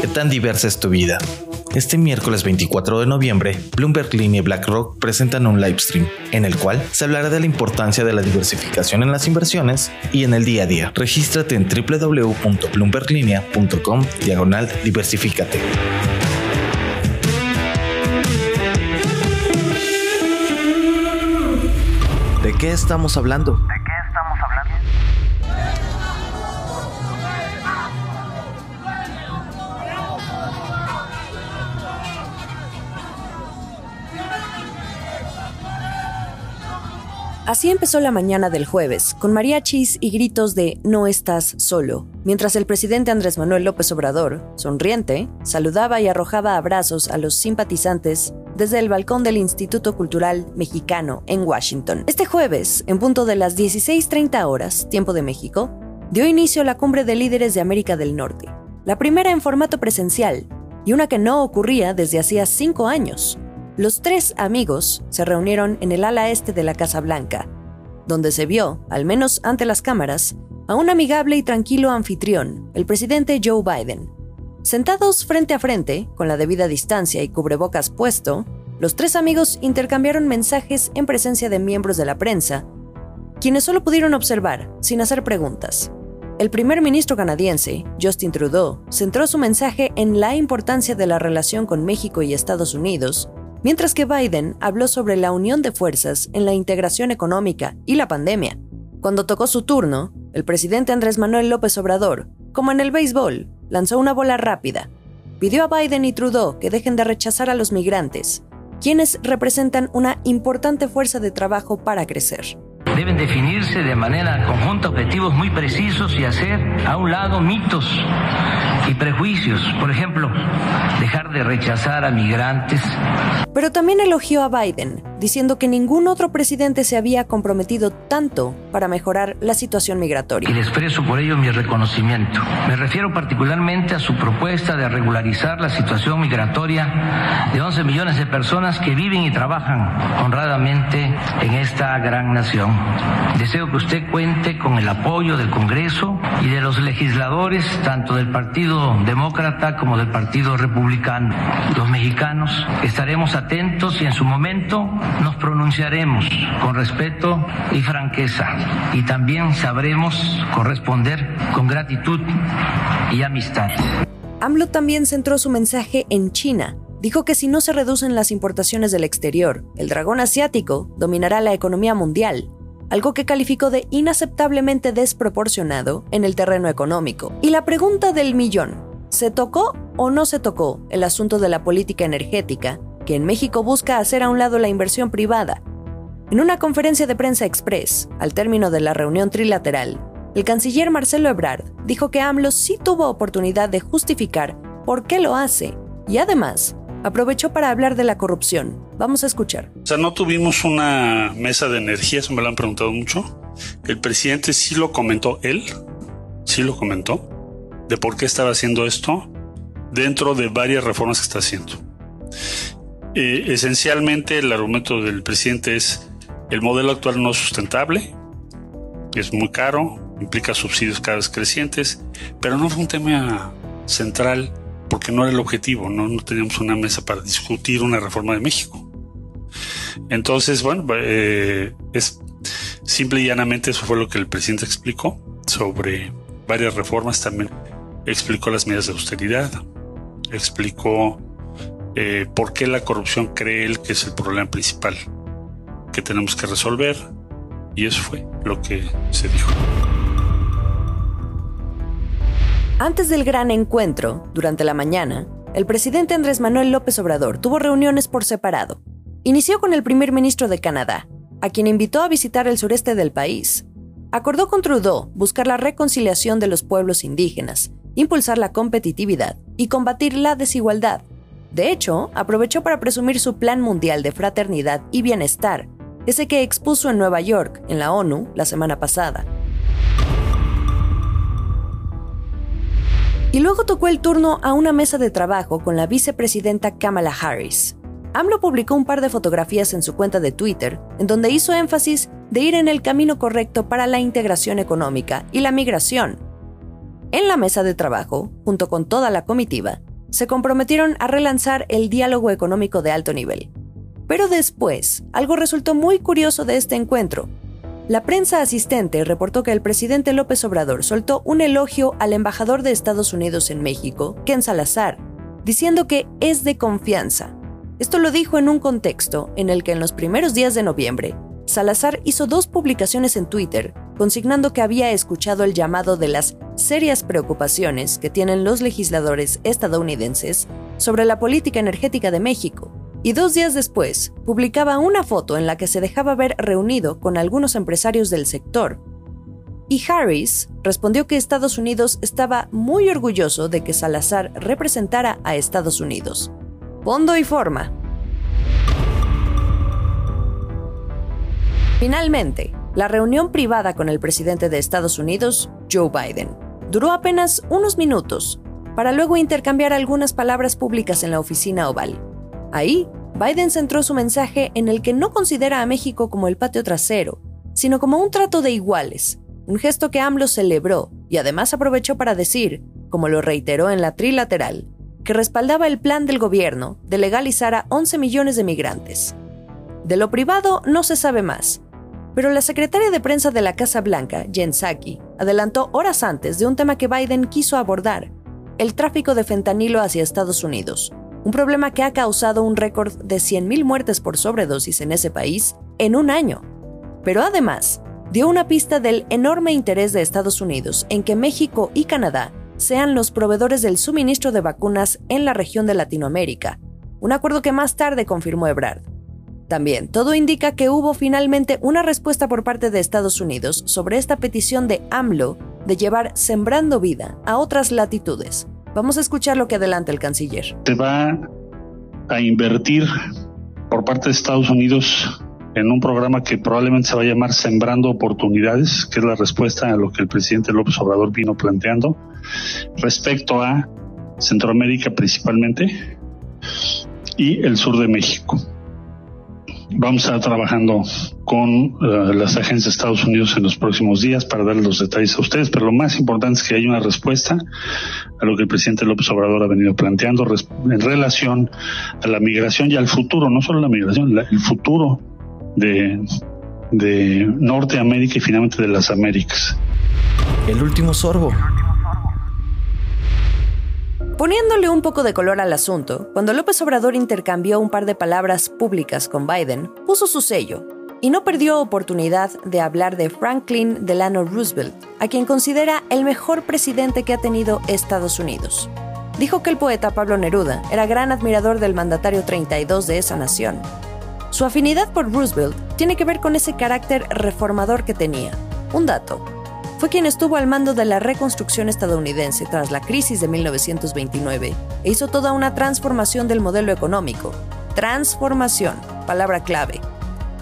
¿Qué tan diversa es tu vida? Este miércoles 24 de noviembre, Bloomberg Línea y BlackRock presentan un livestream en el cual se hablará de la importancia de la diversificación en las inversiones y en el día a día. Regístrate en www.bloomberglinea.com diagonal diversifícate. ¿De qué estamos hablando? Así empezó la mañana del jueves, con mariachis y gritos de No estás solo, mientras el presidente Andrés Manuel López Obrador, sonriente, saludaba y arrojaba abrazos a los simpatizantes desde el balcón del Instituto Cultural Mexicano en Washington. Este jueves, en punto de las 16.30 horas, tiempo de México, dio inicio la cumbre de líderes de América del Norte, la primera en formato presencial y una que no ocurría desde hacía cinco años. Los tres amigos se reunieron en el ala este de la Casa Blanca, donde se vio, al menos ante las cámaras, a un amigable y tranquilo anfitrión, el presidente Joe Biden. Sentados frente a frente, con la debida distancia y cubrebocas puesto, los tres amigos intercambiaron mensajes en presencia de miembros de la prensa, quienes solo pudieron observar, sin hacer preguntas. El primer ministro canadiense, Justin Trudeau, centró su mensaje en la importancia de la relación con México y Estados Unidos mientras que Biden habló sobre la unión de fuerzas en la integración económica y la pandemia. Cuando tocó su turno, el presidente Andrés Manuel López Obrador, como en el béisbol, lanzó una bola rápida. Pidió a Biden y Trudeau que dejen de rechazar a los migrantes, quienes representan una importante fuerza de trabajo para crecer. Deben definirse de manera conjunta objetivos muy precisos y hacer a un lado mitos y prejuicios. Por ejemplo, dejar de rechazar a migrantes. Pero también elogió a Biden, diciendo que ningún otro presidente se había comprometido tanto para mejorar la situación migratoria. Y le expreso por ello mi reconocimiento. Me refiero particularmente a su propuesta de regularizar la situación migratoria de 11 millones de personas que viven y trabajan honradamente en esta gran nación. Deseo que usted cuente con el apoyo del Congreso y de los legisladores, tanto del Partido Demócrata como del Partido Republicano. Los mexicanos estaremos atentos y en su momento nos pronunciaremos con respeto y franqueza y también sabremos corresponder con gratitud y amistad. AMLO también centró su mensaje en China. Dijo que si no se reducen las importaciones del exterior, el dragón asiático dominará la economía mundial algo que calificó de inaceptablemente desproporcionado en el terreno económico. Y la pregunta del millón, ¿se tocó o no se tocó el asunto de la política energética, que en México busca hacer a un lado la inversión privada? En una conferencia de prensa express, al término de la reunión trilateral, el canciller Marcelo Ebrard dijo que AMLO sí tuvo oportunidad de justificar por qué lo hace y además aprovechó para hablar de la corrupción. Vamos a escuchar. O sea, no tuvimos una mesa de energía, eso me lo han preguntado mucho. El presidente sí lo comentó, él sí lo comentó, de por qué estaba haciendo esto dentro de varias reformas que está haciendo. Eh, esencialmente el argumento del presidente es el modelo actual no es sustentable, es muy caro, implica subsidios cada vez crecientes, pero no fue un tema central porque no era el objetivo, no, no teníamos una mesa para discutir una reforma de México. Entonces, bueno, eh, es simple y llanamente eso fue lo que el presidente explicó sobre varias reformas. También explicó las medidas de austeridad, explicó eh, por qué la corrupción cree él que es el problema principal que tenemos que resolver. Y eso fue lo que se dijo. Antes del gran encuentro, durante la mañana, el presidente Andrés Manuel López Obrador tuvo reuniones por separado. Inició con el primer ministro de Canadá, a quien invitó a visitar el sureste del país. Acordó con Trudeau buscar la reconciliación de los pueblos indígenas, impulsar la competitividad y combatir la desigualdad. De hecho, aprovechó para presumir su Plan Mundial de Fraternidad y Bienestar, ese que expuso en Nueva York, en la ONU, la semana pasada. Y luego tocó el turno a una mesa de trabajo con la vicepresidenta Kamala Harris. AMLO publicó un par de fotografías en su cuenta de Twitter, en donde hizo énfasis de ir en el camino correcto para la integración económica y la migración. En la mesa de trabajo, junto con toda la comitiva, se comprometieron a relanzar el diálogo económico de alto nivel. Pero después, algo resultó muy curioso de este encuentro. La prensa asistente reportó que el presidente López Obrador soltó un elogio al embajador de Estados Unidos en México, Ken Salazar, diciendo que es de confianza. Esto lo dijo en un contexto en el que en los primeros días de noviembre, Salazar hizo dos publicaciones en Twitter consignando que había escuchado el llamado de las serias preocupaciones que tienen los legisladores estadounidenses sobre la política energética de México, y dos días después publicaba una foto en la que se dejaba ver reunido con algunos empresarios del sector. Y Harris respondió que Estados Unidos estaba muy orgulloso de que Salazar representara a Estados Unidos. Fondo y forma. Finalmente, la reunión privada con el presidente de Estados Unidos, Joe Biden, duró apenas unos minutos, para luego intercambiar algunas palabras públicas en la oficina oval. Ahí, Biden centró su mensaje en el que no considera a México como el patio trasero, sino como un trato de iguales, un gesto que AMLO celebró y además aprovechó para decir, como lo reiteró en la trilateral, que respaldaba el plan del gobierno de legalizar a 11 millones de migrantes. De lo privado no se sabe más, pero la secretaria de prensa de la Casa Blanca, Jen Psaki, adelantó horas antes de un tema que Biden quiso abordar, el tráfico de fentanilo hacia Estados Unidos, un problema que ha causado un récord de 100.000 muertes por sobredosis en ese país en un año. Pero además, dio una pista del enorme interés de Estados Unidos en que México y Canadá sean los proveedores del suministro de vacunas en la región de Latinoamérica, un acuerdo que más tarde confirmó Ebrard. También, todo indica que hubo finalmente una respuesta por parte de Estados Unidos sobre esta petición de AMLO de llevar Sembrando Vida a otras latitudes. Vamos a escuchar lo que adelanta el canciller. Se va a invertir por parte de Estados Unidos en un programa que probablemente se va a llamar Sembrando Oportunidades, que es la respuesta a lo que el presidente López Obrador vino planteando respecto a Centroamérica principalmente y el sur de México. Vamos a estar trabajando con uh, las agencias de Estados Unidos en los próximos días para darles los detalles a ustedes, pero lo más importante es que haya una respuesta a lo que el presidente López Obrador ha venido planteando en relación a la migración y al futuro, no solo la migración, el futuro de, de Norteamérica y finalmente de las Américas. El último sorbo. Poniéndole un poco de color al asunto, cuando López Obrador intercambió un par de palabras públicas con Biden, puso su sello y no perdió oportunidad de hablar de Franklin Delano Roosevelt, a quien considera el mejor presidente que ha tenido Estados Unidos. Dijo que el poeta Pablo Neruda era gran admirador del mandatario 32 de esa nación. Su afinidad por Roosevelt tiene que ver con ese carácter reformador que tenía. Un dato, fue quien estuvo al mando de la reconstrucción estadounidense tras la crisis de 1929 e hizo toda una transformación del modelo económico. Transformación, palabra clave.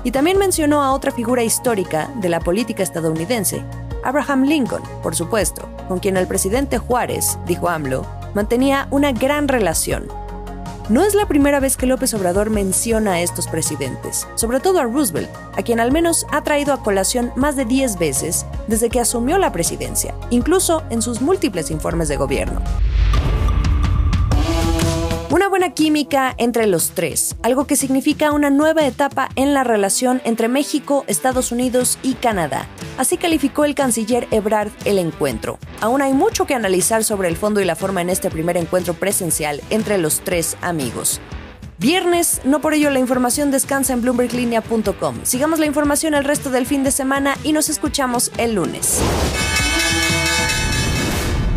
Y también mencionó a otra figura histórica de la política estadounidense, Abraham Lincoln, por supuesto, con quien el presidente Juárez, dijo AMLO, mantenía una gran relación no es la primera vez que López Obrador menciona a estos presidentes, sobre todo a Roosevelt, a quien al menos ha traído a colación más de 10 veces desde que asumió la presidencia, incluso en sus múltiples informes de gobierno. Una buena química entre los tres, algo que significa una nueva etapa en la relación entre México, Estados Unidos y Canadá. Así calificó el canciller Ebrard el encuentro. Aún hay mucho que analizar sobre el fondo y la forma en este primer encuentro presencial entre los tres amigos. Viernes, no por ello la información descansa en bloomberglinea.com. Sigamos la información el resto del fin de semana y nos escuchamos el lunes.